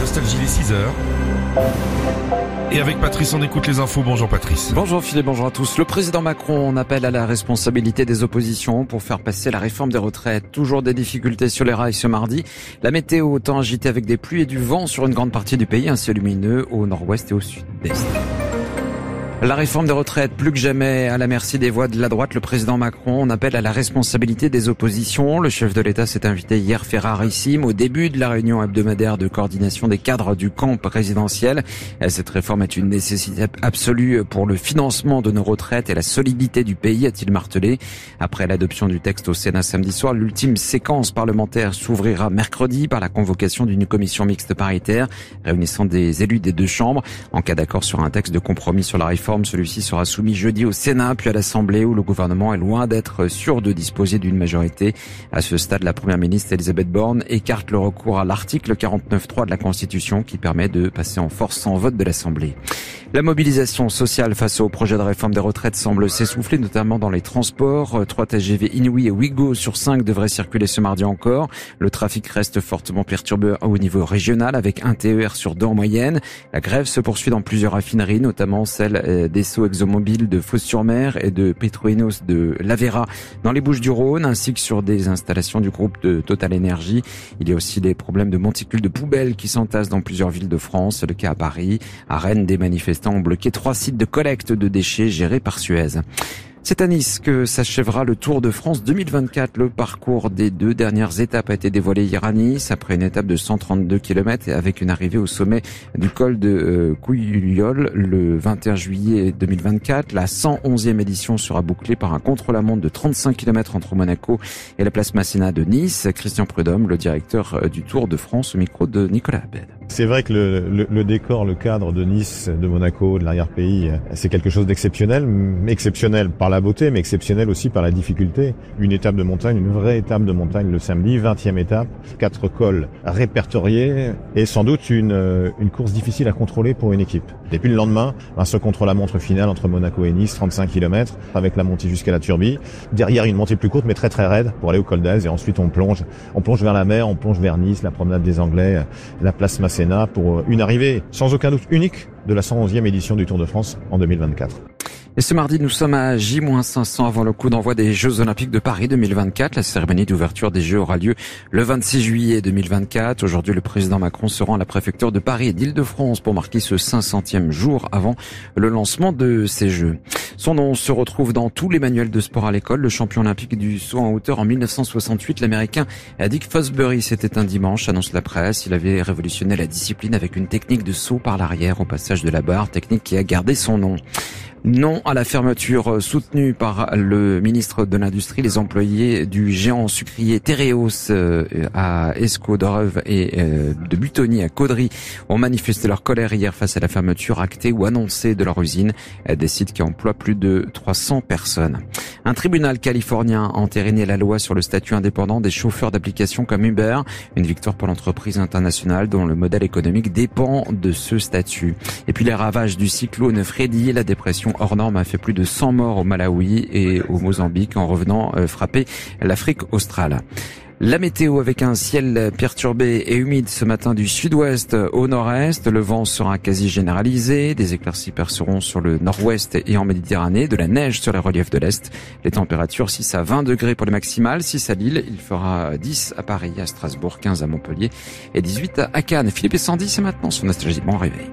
Nostalgie les 6 heures. Et avec Patrice, on écoute les infos. Bonjour Patrice. Bonjour Philippe, bonjour à tous. Le président Macron appelle à la responsabilité des oppositions pour faire passer la réforme des retraites. Toujours des difficultés sur les rails ce mardi. La météo autant agitée avec des pluies et du vent sur une grande partie du pays, un ciel lumineux au nord-ouest et au sud-est. La réforme des retraites, plus que jamais à la merci des voix de la droite, le président Macron appelle à la responsabilité des oppositions. Le chef de l'État s'est invité hier ferrarissime au début de la réunion hebdomadaire de coordination des cadres du camp présidentiel. Cette réforme est une nécessité absolue pour le financement de nos retraites et la solidité du pays, a-t-il martelé. Après l'adoption du texte au Sénat samedi soir, l'ultime séquence parlementaire s'ouvrira mercredi par la convocation d'une commission mixte paritaire réunissant des élus des deux chambres. En cas d'accord sur un texte de compromis sur la réforme, celui-ci sera soumis jeudi au Sénat puis à l'Assemblée où le gouvernement est loin d'être sûr de disposer d'une majorité. À ce stade, la première ministre Elisabeth Borne écarte le recours à l'article 49.3 de la Constitution qui permet de passer en force sans vote de l'Assemblée. La mobilisation sociale face au projet de réforme des retraites semble s'essouffler, notamment dans les transports. 3 TGV Inouï et Ouigo sur 5 devraient circuler ce mardi encore. Le trafic reste fortement perturbé au niveau régional avec un TER sur deux en moyenne. La grève se poursuit dans plusieurs raffineries, notamment celle euh, d'Esso ExxonMobil de Fos-sur-Mer et de Petroinos de Lavera dans les Bouches-du-Rhône, ainsi que sur des installations du groupe de Total Energy. Il y a aussi des problèmes de monticules de poubelles qui s'entassent dans plusieurs villes de France. Le cas à Paris. À Rennes, des manifestants ont bloqué trois sites de collecte de déchets gérés par Suez. C'est à Nice que s'achèvera le Tour de France 2024. Le parcours des deux dernières étapes a été dévoilé hier à Nice après une étape de 132 km avec une arrivée au sommet du col de euh, Couillol le 21 juillet 2024. La 111e édition sera bouclée par un contre-la-montre de 35 km entre Monaco et la place Masséna de Nice. Christian Prudhomme, le directeur euh, du Tour de France au micro de Nicolas Abed. C'est vrai que le, le, décor, le cadre de Nice, de Monaco, de l'arrière-pays, c'est quelque chose d'exceptionnel, exceptionnel par la beauté, mais exceptionnel aussi par la difficulté. Une étape de montagne, une vraie étape de montagne le samedi, 20e étape, quatre cols répertoriés et sans doute une, une course difficile à contrôler pour une équipe. Et puis le lendemain, un seul contre-la-montre finale entre Monaco et Nice, 35 km, avec la montée jusqu'à la Turbie. Derrière une montée plus courte, mais très très raide pour aller au col d'Aise et ensuite on plonge, on plonge vers la mer, on plonge vers Nice, la promenade des Anglais, la place Massé pour une arrivée sans aucun doute unique de la 111e édition du Tour de France en 2024. Et ce mardi, nous sommes à J-500 avant le coup d'envoi des Jeux Olympiques de Paris 2024. La cérémonie d'ouverture des Jeux aura lieu le 26 juillet 2024. Aujourd'hui, le président Macron se rend à la préfecture de Paris et d'Île-de-France pour marquer ce 500e jour avant le lancement de ces Jeux. Son nom se retrouve dans tous les manuels de sport à l'école. Le champion olympique du saut en hauteur en 1968, l'américain Dick Fosbury, c'était un dimanche, annonce la presse. Il avait révolutionné la discipline avec une technique de saut par l'arrière au passage de la barre, technique qui a gardé son nom. Non à la fermeture soutenue par le ministre de l'Industrie. Les employés du géant sucrier Tereos euh, à Escaudreuve et euh, de Butonny à Caudry ont manifesté leur colère hier face à la fermeture actée ou annoncée de leur usine, des sites qui emploient plus de 300 personnes. Un tribunal californien a entériné la loi sur le statut indépendant des chauffeurs d'application comme Uber, une victoire pour l'entreprise internationale dont le modèle économique dépend de ce statut. Et puis les ravages du cyclone Freddy, la dépression hors norme a fait plus de 100 morts au Malawi et au Mozambique en revenant euh, frapper l'Afrique australe. La météo avec un ciel perturbé et humide ce matin du sud-ouest au nord-est. Le vent sera quasi généralisé. Des éclaircies perceront sur le nord-ouest et en Méditerranée. De la neige sur les reliefs de l'est. Les températures 6 à 20 degrés pour les maximales. 6 à Lille. Il fera 10 à Paris, à Strasbourg, 15 à Montpellier et 18 à Cannes. Philippe et Sandy, c'est maintenant son Bon réveil.